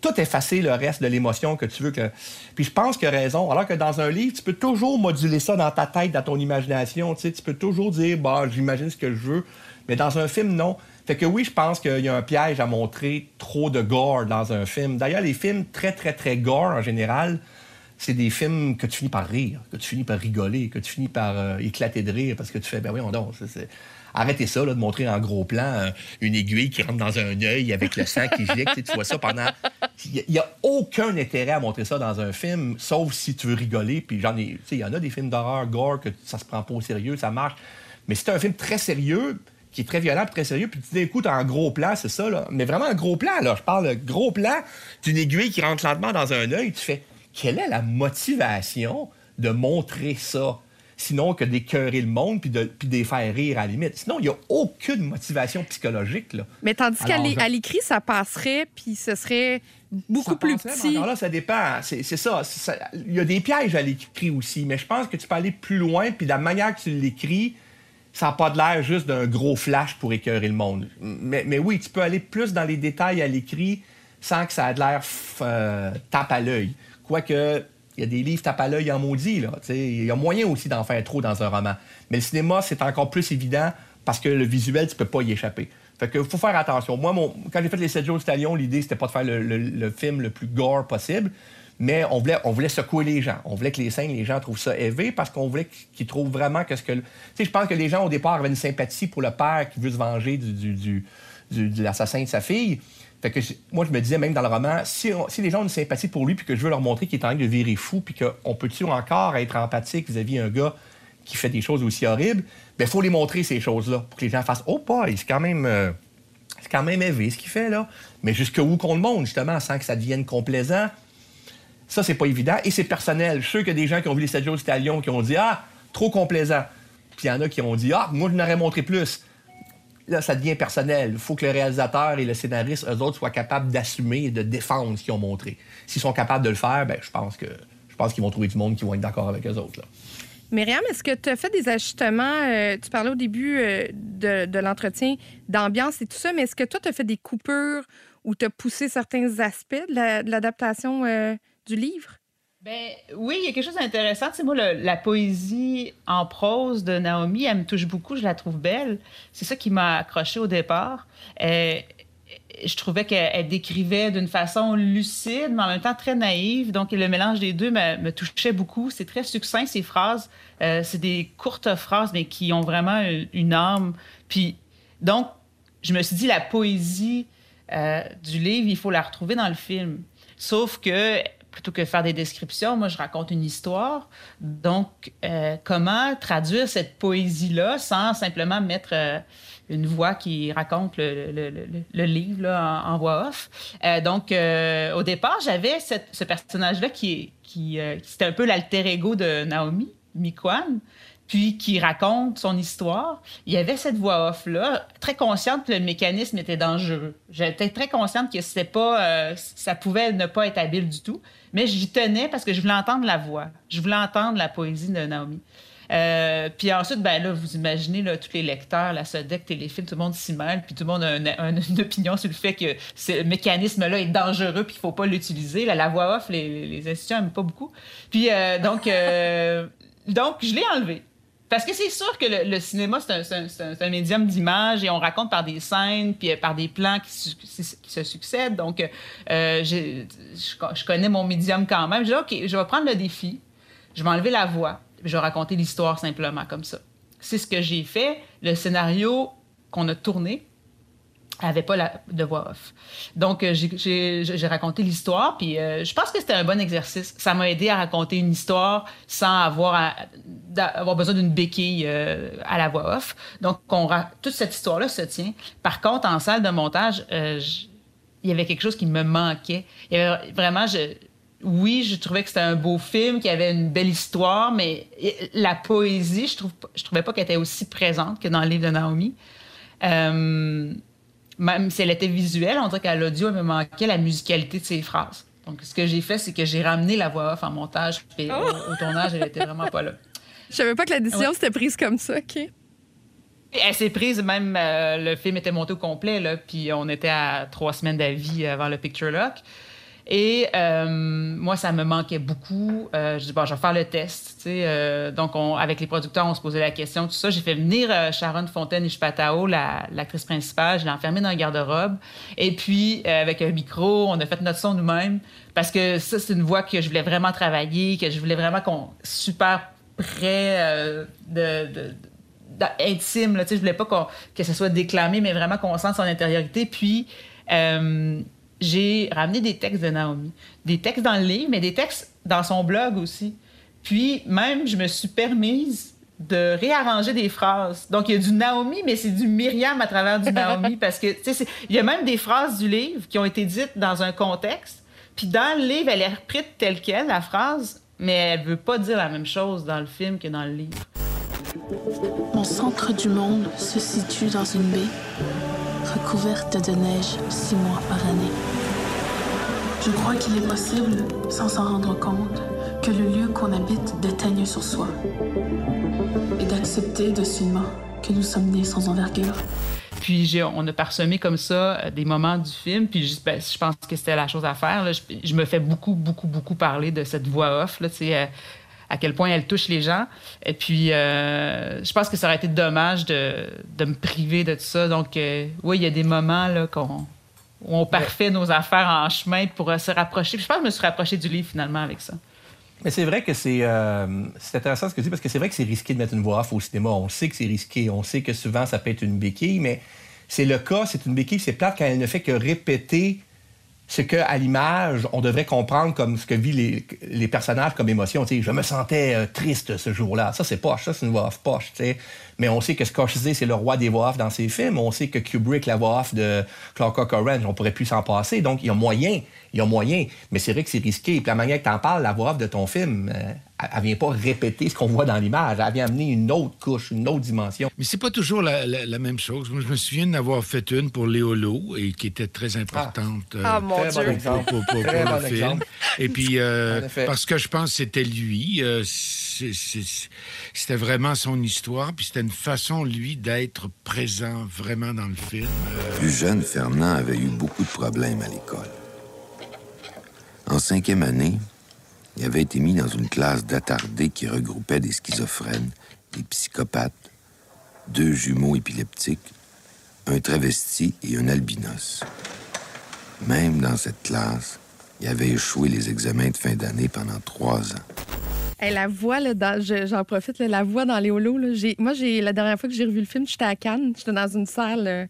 tout effacer le reste de l'émotion que tu veux que. Puis je pense qu'il a raison. Alors que dans un livre, tu peux toujours moduler ça dans ta tête, dans ton imagination. Tu, tu peux toujours dire, bah, j'imagine ce que je veux. Mais dans un film, non. Fait que oui, je pense qu'il y a un piège à montrer trop de gore dans un film. D'ailleurs, les films très, très, très gore en général, c'est des films que tu finis par rire, que tu finis par rigoler, que tu finis par euh, éclater de rire parce que tu fais, ben oui, on donc, Arrêtez ça, là, de montrer en gros plan euh, une aiguille qui rentre dans un œil avec le sang qui gicle. tu vois ça pendant. Il n'y a, aucun intérêt à montrer ça dans un film, sauf si tu veux rigoler. Puis il y en a des films d'horreur, gore, que ça se prend pas au sérieux, ça marche. Mais c'est un film très sérieux, qui est très violent, très sérieux, puis tu dis, écoute, en gros plan, c'est ça, là. Mais vraiment un gros plan, là. Je parle gros plan d'une aiguille qui rentre lentement dans un œil. Tu fais, quelle est la motivation de montrer ça? Sinon que d'écœurer le monde puis de, puis les faire rire à la limite. Sinon, il n'y a aucune motivation psychologique. Là. Mais tandis qu'à l'écrit, ça passerait, puis ce serait beaucoup plus petit. Alors là, ça dépend. C'est ça. Il y a des pièges à l'écrit aussi, mais je pense que tu peux aller plus loin, puis la manière que tu l'écris, ça n'a pas de l'air juste d'un gros flash pour écœurer le monde. Mais, mais, oui, tu peux aller plus dans les détails à l'écrit sans que ça ait de l'air euh, tape à l'œil. Quoique, il y a des livres tape à l'œil en maudit. Il y a moyen aussi d'en faire trop dans un roman. Mais le cinéma, c'est encore plus évident parce que le visuel, tu peux pas y échapper. Fait que faut faire attention. Moi, quand j'ai fait les 7 jours de Stallion, l'idée, c'était pas de faire le, film le plus gore possible, mais on voulait, on voulait secouer les gens. On voulait que les scènes, les gens trouvent ça élevé parce qu'on voulait qu'ils trouvent vraiment que ce que... Tu sais, je pense que les gens, au départ, avaient une sympathie pour le père qui veut se venger du, de l'assassin de sa fille. Fait que moi, je me disais même dans le roman, si, les gens ont une sympathie pour lui, puis que je veux leur montrer qu'il est en train de virer fou, puis qu'on peut toujours encore être empathique vis-à-vis d'un gars qui fait des choses aussi horribles, il ben, faut les montrer, ces choses-là, pour que les gens fassent Oh, pas, c'est quand même. Euh, quand même ce qu'il fait, là. Mais jusqu'où qu'on le monte, justement, sans que ça devienne complaisant, ça, c'est pas évident. Et c'est personnel. Je suis sûr des gens qui ont vu les 7 jours qui ont dit Ah, trop complaisant. Puis il y en a qui ont dit Ah, moi, je n'aurais montré plus. Là, ça devient personnel. Il faut que le réalisateur et le scénariste, eux autres, soient capables d'assumer et de défendre ce qu'ils ont montré. S'ils sont capables de le faire, ben, je pense que je pense qu'ils vont trouver du monde qui vont être d'accord avec eux autres. Myriam, est-ce que tu as fait des ajustements? euh, tu parlais au début euh, de, l'entretien d'ambiance et tout ça, mais est-ce que toi, tu as fait des coupures ou tu as poussé certains aspects de l'adaptation euh, du livre? Ben oui, il y a quelque chose d'intéressant. Tu moi, la poésie en prose de Naomi, elle me touche beaucoup, je la trouve belle. C'est ça qui m'a accroché au départ. Euh, je trouvais qu'elle elle décrivait d'une façon lucide, mais en même temps très naïve. Donc, le mélange des deux me, me touchait beaucoup. C'est très succinct, ces phrases. Euh, c'est des courtes phrases, mais qui ont vraiment une, une âme. Puis, donc, je me suis dit, la poésie euh, du livre, il faut la retrouver dans le film. Sauf que, plutôt que faire des descriptions, moi, je raconte une histoire. Donc, euh, comment traduire cette poésie-là sans simplement mettre euh, une voix qui raconte le, le- livre là, en, voix off? Euh, donc, au départ, j'avais ce personnage-là qui, qui, c'était un peu l'alter ego de Naomi, Mikwan puis qui raconte son histoire, il y avait cette voix off-là, très consciente que le mécanisme était dangereux. J'étais très consciente que c'était pas, ça pouvait ne pas être habile du tout, mais j'y tenais parce que je voulais entendre la voix, je voulais entendre la poésie de Naomi. Euh, puis ensuite, ben là, vous imaginez là, tous les lecteurs, la Sodec, Téléfilm, tout le monde s'y mêle, puis tout le monde a une, un- une opinion sur le fait que ce mécanisme-là est dangereux, puis qu'il faut pas l'utiliser. La voix off, les, les institutions n'aiment pas beaucoup. Puis euh, donc, euh, *laughs* donc, je l'ai enlevé. Parce que c'est sûr que le, cinéma, c'est un, médium d'image et on raconte par des scènes, puis euh, par des plans qui, se succèdent. Donc, euh, j'ai- je, connais mon médium quand même. Je dis, OK, je vais prendre le défi, je vais enlever la voix, je vais raconter l'histoire simplement comme ça. C'est ce que j'ai fait. Le scénario qu'on a tourné, avait pas la, de voix off. Donc, euh, j'ai- raconté l'histoire, puis euh, je pense que c'était un bon exercice. Ça m'a aidé à raconter une histoire sans avoir, à- besoin d'une béquille euh, à la voix off. Donc, on toute cette histoire-là se tient. Par contre, en salle de montage, il y avait quelque chose qui me manquait. Vraiment, oui, je trouvais que c'était un beau film, qu'il y avait une belle histoire, mais la poésie, je trouve, je trouvais pas qu'elle était aussi présente que dans le livre de Naomi. Même si elle était visuelle, on dirait qu'à l'audio, elle me manquait la musicalité de ses phrases. Donc, ce que j'ai fait, c'est que j'ai ramené la voix off en montage, puis au, au tournage, elle était vraiment pas là. Je savais pas que la décision Ouais. s'était prise comme ça, OK? Elle s'est prise, même euh, le film était monté au complet, là, puis on était à trois semaines d'avis avant le Picture Lock. Et euh, moi, ça me manquait beaucoup. Euh, je dis, bon, je vais faire le test. Euh, donc, on- avec les producteurs, on se posait la question, tout ça. J'ai fait venir euh, Sharon Fontaine-Ishpatao, la- l'actrice principale. Je l'ai enfermée dans un garde-robe. Et puis, euh, avec un micro, on a fait notre son nous-mêmes. Parce que ça, c'est une voix que je voulais vraiment travailler, que je voulais vraiment qu'on... super près euh, de... de- intime. Là, je voulais pas qu'on- que ça soit déclamé, mais vraiment qu'on sente son intériorité. Puis, euh, j'ai ramené des textes de Naomi. Des textes dans le livre, mais des textes dans son blog aussi. Puis, même, je me suis permise de réarranger des phrases. Donc, il y a du Naomi, mais c'est du Myriam à travers du Naomi, *laughs* parce que, tu sais, il y a même des phrases du livre qui ont été dites dans un contexte, puis dans le livre, elle est reprise telle qu'elle, la phrase, mais elle veut pas dire la même chose dans le film que dans le livre. Mon centre du monde se situe dans une baie recouverte de neige six mois par année. Je crois qu'il est possible, sans s'en rendre compte, que le lieu qu'on habite déteigne sur soi et d'accepter docilement que nous sommes nés sans envergure. Puis on a parsemé comme ça euh, des moments du film. Puis je, ben, je pense que c'était la chose à faire. Je, me fais beaucoup, beaucoup, beaucoup parler de cette voix off. Là, euh, à quel point elle touche les gens. Et puis, euh, je pense que ça aurait été dommage de, de me priver de tout ça. Donc, euh, oui, il y a des moments là, qu'on, où on parfait nos affaires en chemin pour euh, se rapprocher. Puis je pense que je me suis rapproché du livre finalement avec ça. Mais c'est vrai que c'est euh, c'est intéressant ce que tu dis parce que c'est vrai que c'est risqué de mettre une voix off au cinéma. On sait que c'est risqué. On sait que souvent ça peut être une béquille, mais c'est le cas, c'est une béquille, c'est plate quand elle ne fait que répéter ce qu'à l'image, on devrait comprendre comme ce que vivent les, les personnages comme émotion. Tu sais, je me sentais euh, triste ce jour-là. Ça, c'est poche. Ça, c'est une voix off poche. tu sais. Mais on sait que Scorsese, c'est le roi des voix off dans ses films. On sait que Kubrick, la voix off de Clark Orange, on pourrait plus s'en passer. Donc, il y a moyen. Il y a moyen. Mais c'est vrai que c'est risqué. Puis la manière que tu parles, la voix off de ton film, euh, elle vient pas répéter ce qu'on voit dans l'image. Elle vient amener une autre couche, une autre dimension. Mais c'est pas toujours la, même chose. Moi, je me souviens d'avoir fait une pour Léolo et qui était très importante ah. mon Dieu. pour, le film. Et puis, euh, parce que je pense que c'était lui. Euh, c'était vraiment son histoire, puis c'était une façon, lui, d'être présent vraiment dans le film. Plus jeune, Fernand avait eu beaucoup de problèmes à l'école. En cinquième année, il avait été mis dans une classe d'attardés qui regroupait des schizophrènes, des psychopathes, deux jumeaux épileptiques, un travesti et un albinos. Même dans cette classe, il avait échoué les examens de fin d'année pendant trois ans. la voix, j'en profite, la voix dans les holos. moi, la dernière fois que j'ai revu le film, j'étais à Cannes. J'étais dans une salle euh,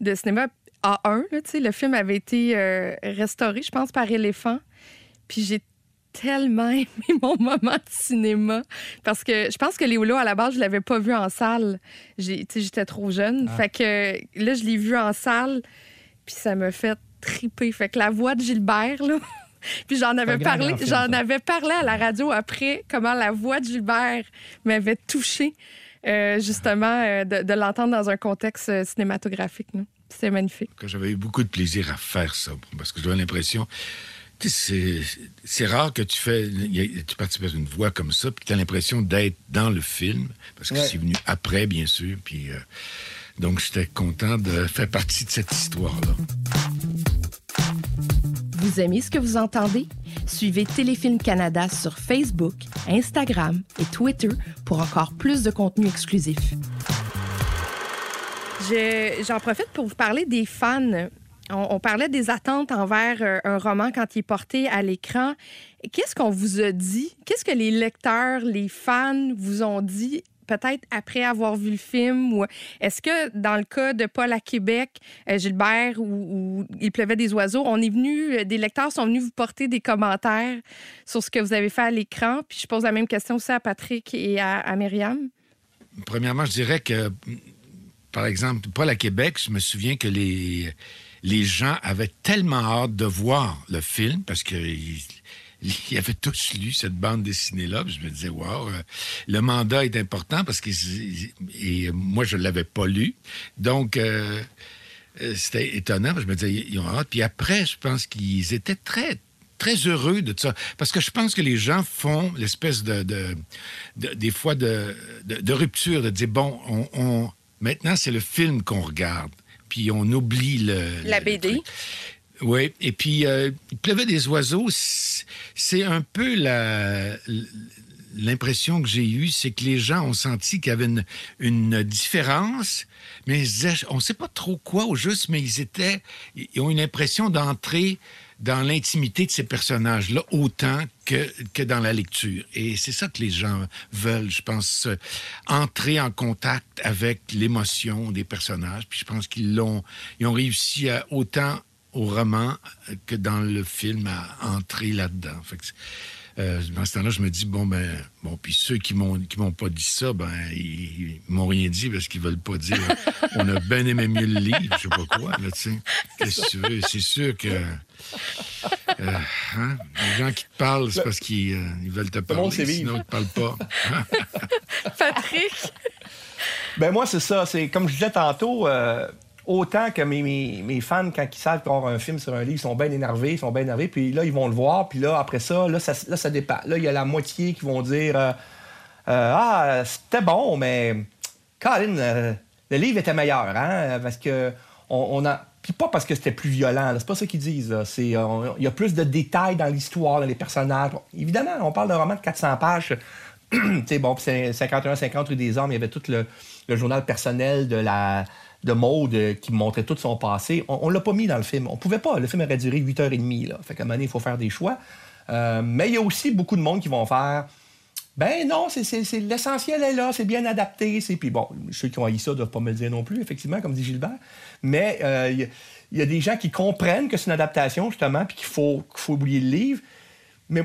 de cinéma A1. le film avait été euh, restauré, je pense, par Éléphant. Puis j'ai tellement *laughs* aimé mon moment de cinéma parce que je pense que Léolo, à la base, je l'avais pas vu en salle. J'étais trop jeune. Ah. Fait que là, je l'ai vu en salle, puis ça me fait triper. Fait que la voix de Gilbert, là... *laughs* Puis j'en avais parlé, j'en avais parlé à la radio après comment la voix de Gilbert m'avait touché euh, justement euh, de, l'entendre dans un contexte euh, cinématographique. C'est magnifique. J'avais eu beaucoup de plaisir à faire ça parce que j'avais l'impression c'est rare que tu fais. Tu participes à une voix comme ça, puis tu as l'impression d'être dans le film, parce que c'est venu après, bien sûr. Puis, euh, donc, j'étais content de faire partie de cette histoire-là. Vous aimez ce que vous entendez? Suivez Téléfilm Canada sur Facebook, Instagram et Twitter pour encore plus de contenu exclusif. J'en profite pour vous parler des fans on, parlait des attentes envers euh, un roman quand il est porté à l'écran. Qu'est-ce qu'on vous a dit? Qu'est-ce que les lecteurs, les fans vous ont dit peut-être après avoir vu le film? Est-ce que dans le cas de Paul à Québec, euh, Gilbert où, il pleuvait des oiseaux, on est venu, euh, des lecteurs sont venus vous porter des commentaires sur ce que vous avez fait à l'écran? Puis je pose la même question aussi à Patrick et à, à Myriam. Premièrement, je dirais que, par exemple, Paul à Québec, je me souviens que les les gens avaient tellement hâte de voir le film parce qu'ils *laughs* avaient tous lu cette bande dessinée-là. Je me disais, wow, euh, le mandat est important parce que et moi, je ne l'avais pas lu. Donc, euh, euh, c'était étonnant. je me disais, ils ont hâte. Puis après, je pense qu'ils étaient très, très heureux de ça. Parce que je pense que les gens font l'espèce de, des fois, de, rupture, de dire, bon, on maintenant, c'est le film qu'on regarde puis on oublie le... La BD. oui, et puis euh, il pleuvait des oiseaux. C'est un peu la l'impression que j'ai eue, c'est que les gens ont senti qu'il y avait une, une différence, mais on ne sait pas trop quoi au juste, mais ils étaient, ils ont une impression d'entrer dans l'intimité de ces personnages-là autant que, que dans la lecture. Et c'est ça que les gens veulent, je pense, entrer en contact avec l'émotion des personnages. Puis je pense qu'ils l'ont, ils ont réussi autant au roman que dans le film à entrer là-dedans. Euh, dans ce temps-là, je me dis, bon, ben, bon, puis ceux qui m'ont, qui m'ont pas dit ça, ben, ils, m'ont rien dit parce qu'ils veulent pas dire, *laughs* on a bien aimé mieux le livre, je sais pas quoi, là, tu sais. Qu'est-ce que tu veux? C'est sûr que, euh, hein, les gens qui te parlent, c'est parce qu'ils euh, ils veulent te parler, sinon ils te parlent pas. *laughs* Patrick? Ben, moi, c'est ça. C'est, comme je disais tantôt, autant que mes, fans, quand ils savent qu'on un film sur un livre, ils sont bien énervés, ils sont bien énervés, puis là, ils vont le voir, puis là, après ça, là, ça, là, ça dépend. Là, il y a la moitié qui vont dire euh, euh, Ah, c'était bon, mais Colin, euh, le livre était meilleur, hein, parce que on, a. Puis pas parce que c'était plus violent, c'est pas ça qu'ils disent. Il y a plus de détails dans l'histoire, dans les personnages. évidemment, on parle d'un roman de 400 pages. *clears throat* bon, c'est 51-50 rue des Hommes, il y avait tout le journal personnel de la de mode euh, qui montrait tout son passé. On, ne l'a pas mis dans le film. On pouvait pas. Le film aurait duré 8h30. Là. Fait qu'à un moment il faut faire des choix. Euh, mais il y a aussi beaucoup de monde qui vont faire ben non, l'essentiel est là, c'est bien adapté. C'est... Puis bon, ceux qui ont haï ça ne doivent pas me le dire non plus, effectivement, comme dit Gilbert. Mais euh, il y, a des gens qui comprennent que c'est une adaptation, justement, puis qu'il faut, qu'il faut oublier le livre. Mais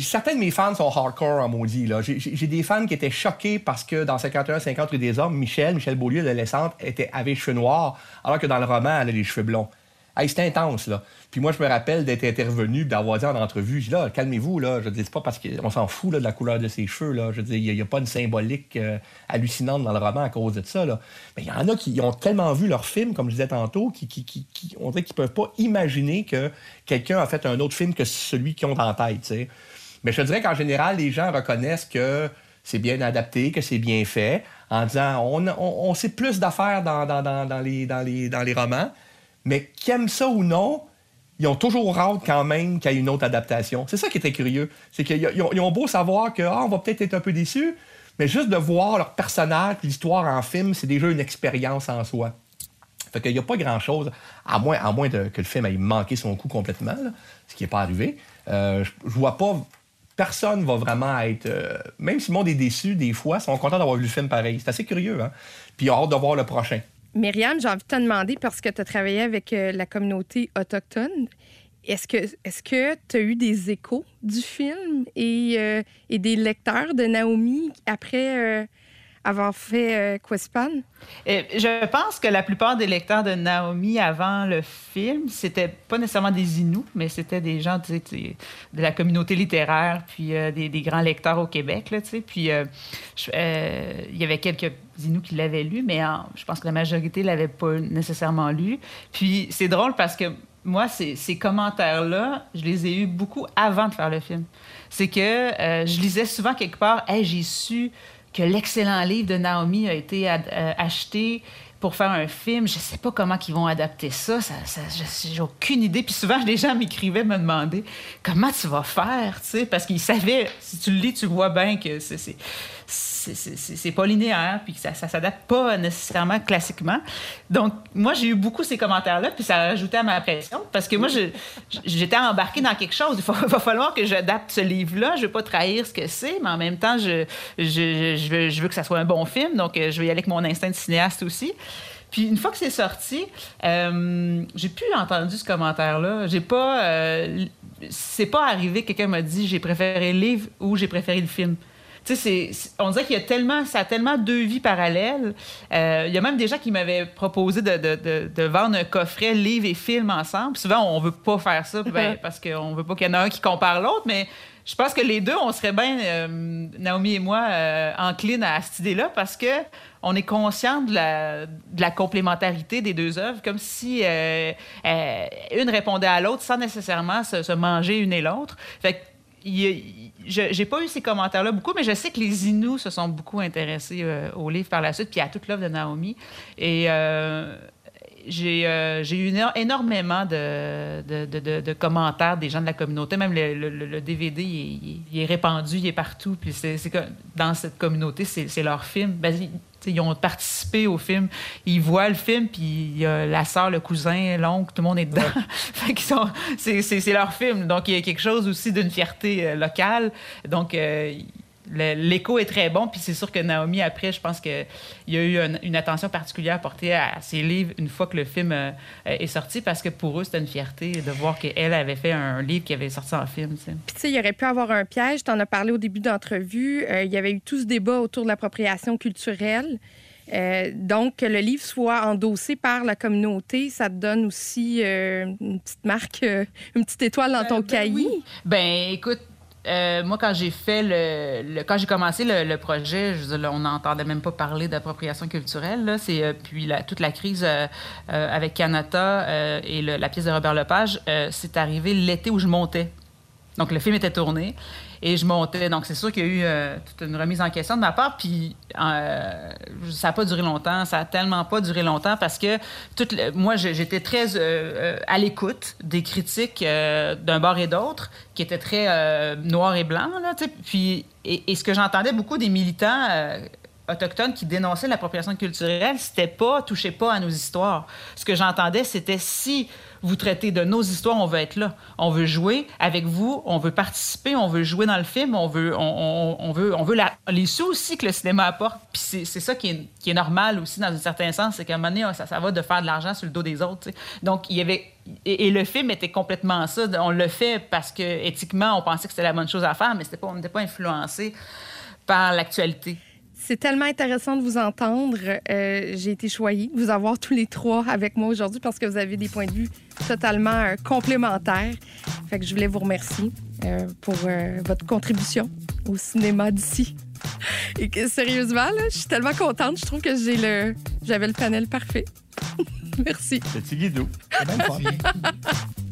certains de mes fans sont hardcore en maudit. Là. J'ai, des fans qui étaient choqués parce que dans 51-50 rue des Hommes, Michel, Michel Beaulieu, l'adolescente, était, avait les cheveux noirs, alors que dans le roman, elle a les cheveux blonds. Hey, c'était intense, là. Puis moi, je me rappelle d'être intervenu, d'avoir dit en entrevue, je dis là, calmez-vous, là. Je dis, c'est pas parce qu'on s'en fout là, de la couleur de ses cheveux, là. Je dis, il n'y a, pas une symbolique euh, hallucinante dans le roman à cause de ça, là. Mais il y en a qui ont tellement vu leur film, comme je disais tantôt, qui, dirait qu'ils peuvent pas imaginer que quelqu'un a fait un autre film que celui qu'ils ont en tête. Mais je dirais qu'en général, les gens reconnaissent que c'est bien adapté, que c'est bien fait, en disant on, sait plus d'affaires dans, les, dans, les, dans les romans, mais qui aiment ça ou non, ils ont toujours hâte quand même qu'il y ait une autre adaptation. C'est ça qui est très curieux. C'est qu'ils ont, beau savoir que ah, va peut-être être un peu déçus, mais juste de voir leur personnage, l'histoire en film, c'est déjà une expérience en soi. Fait qu'il n'y a pas grand-chose, à moins, à moins que le film ait manqué son coup complètement, ce qui n'est pas arrivé. Euh, je, vois pas personne va vraiment être. Euh, même si le monde est déçu, des fois, ils sont contents d'avoir vu le film pareil. C'est assez curieux, hein? Puis ils ont hâte de voir le prochain. Myriam, j'ai envie de te demander, parce que tu as travaillé avec euh, la communauté autochtone, est-ce que est-ce que tu as eu des échos du film et, euh, des lecteurs de Naomi après euh, avoir fait Quispan? je pense que la plupart des lecteurs de Naomi avant le film, c'était pas nécessairement des Inuits, mais c'était des gens de la communauté littéraire, puis des, des, grands lecteurs au Québec. Là, puis il y avait quelques dis-nous qui l'avaient lu, mais je pense que la majorité ne l'avait pas nécessairement lu. Puis c'est drôle parce que moi, ces, commentaires-là, je les ai eus beaucoup avant de faire le film. C'est que euh, je lisais souvent quelque part, hey, j'ai su que l'excellent livre de Naomi a été euh, acheté pour faire un film. Je sais pas comment ils vont adapter ça J'ai aucune idée. Puis souvent, les gens m'écrivaient, me demandaient comment tu vas faire, tu sais, parce qu'ils savaient, si tu le lis, tu vois bien que c'est c'est pas linéaire, puis ça, ça s'adapte pas nécessairement classiquement. Donc, moi, j'ai eu beaucoup ces commentaires-là, puis ça a rajouté à ma pression, parce que moi, j'étais embarquée dans quelque chose. Il va falloir que j'adapte ce livre-là. Je veux pas trahir ce que c'est, mais en même temps, je veux que ça soit un bon film, donc euh, je vais y aller avec mon instinct de cinéaste aussi. Puis une fois que c'est sorti, euh, j'ai plus entendu ce commentaire-là. J'ai pas. Euh, c'est pas arrivé que quelqu'un m'a dit j'ai préféré le livre ou j'ai préféré le film on dirait qu'il y a tellement, ça a tellement deux vies parallèles. Euh, il y a même des gens qui m'avaient proposé de, vendre un coffret livre et film ensemble. souvent, on veut pas faire ça ben, *laughs* parce qu'on veut pas qu'il y en ait un qui compare l'autre, mais je pense que les deux, on serait bien, euh, Naomi et moi, euh, enclines à cette idée-là parce que on est conscient de la, complémentarité des deux œuvres, comme si une répondait à l'autre sans nécessairement se, manger une et l'autre. Fait je n'ai pas eu ces commentaires-là beaucoup, mais je sais que les Inuits se sont beaucoup intéressés euh, au livre par la suite, puis à toute l'œuvre de Naomi. Et euh, euh, j'ai eu énormément de, commentaires des gens de la communauté. Même le, DVD, il, est répandu, il est partout. Puis c'est dans cette communauté, c'est leur film. Ben, ils ont participé au film. Ils voient le film, puis il y a la sœur, le cousin, l'oncle, tout le monde est dedans. *laughs* c'est leur film. Donc, il y a quelque chose aussi d'une fierté euh, locale. Donc, euh, l'écho est très bon. Puis c'est sûr que Naomi, après, je pense qu'il y a eu une, attention particulière portée à, ses livres une fois que le film euh, est sorti, parce que pour eux, c'était une fierté de voir qu'elle avait fait un livre qui avait sorti en film. Puis tu sais, il y aurait pu avoir un piège. Tu en as parlé au début d'entrevue. Euh, il y avait eu tout ce débat autour de l'appropriation culturelle. Euh, donc, que le livre soit endossé par la communauté, ça te donne aussi une petite marque, une petite étoile dans ton ben cahier? Ben, écoute, euh, moi, quand j'ai fait le, quand j'ai commencé le, projet, je on n'entendait même pas parler d'appropriation culturelle. C'est euh, puis toute la crise euh, avec Canada et la pièce de Robert Lepage, c'est arrivé l'été où je montais. Donc le film était tourné et je montais. Donc, c'est sûr qu'il y a eu euh, toute une remise en question de ma part. Puis, euh, ça n'a pas duré longtemps. Ça n'a tellement pas duré longtemps parce que moi, j'étais très euh, à l'écoute des critiques d'un bord et d'autre qui étaient très noir et blanc. Là, puis, et, ce que j'entendais beaucoup des militants autochtones qui dénonçaient l'appropriation culturelle, c'était pas touchez pas à nos histoires. Ce que j'entendais, c'était si vous traitez de nos histoires, on veut être là. On veut jouer avec vous, on veut participer, on veut jouer dans le film, on veut, on, veut, on veut les sous aussi que le cinéma apporte. Puis c'est ça qui est, normal aussi dans un certain sens, c'est qu'à un moment donné, ça, ça va de faire de l'argent sur le dos des autres. Donc il y avait et, le film était complètement ça. On le fait parce que éthiquement, on pensait que c'était la bonne chose à faire, mais pas, on n'était pas influencé par l'actualité. C'est tellement intéressant de vous entendre. Euh, j'ai été choyée de vous avoir tous les trois avec moi aujourd'hui parce que vous avez des points de vue totalement euh, complémentaires. Fait que je voulais vous remercier euh, pour votre contribution au cinéma d'ici. *laughs* Et que sérieusement, je suis tellement contente. Je trouve que j'ai le, j'avais le panel parfait. *laughs* Merci. Petit guidou. *laughs*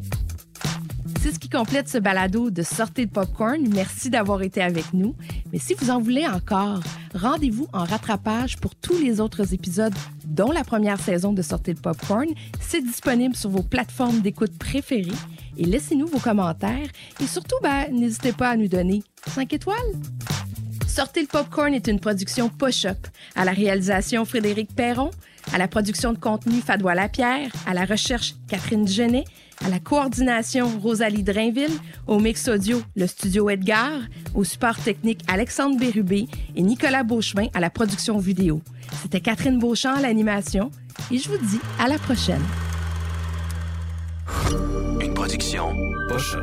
C'est ce qui complète ce balado de Sortez de Popcorn. Merci d'avoir été avec nous. Mais si vous en voulez encore, rendez-vous en rattrapage pour tous les autres épisodes, dont la première saison de Sortez de Popcorn. C'est disponible sur vos plateformes d'écoute préférées. Et laissez-nous vos commentaires. Et surtout, ben, n'hésitez pas à nous donner 5 étoiles. Sortez le Popcorn est une production Push-Up. À la réalisation, Frédéric Perron. À la production de contenu, Fadois Lapierre. À la recherche, Catherine Genet à la coordination Rosalie Drainville, au mix audio le studio Edgar, au support technique Alexandre Bérubé et Nicolas Beauchemin à la production vidéo. C'était Catherine Beauchamp à l'animation. Et je vous dis à la prochaine. Une production. Poche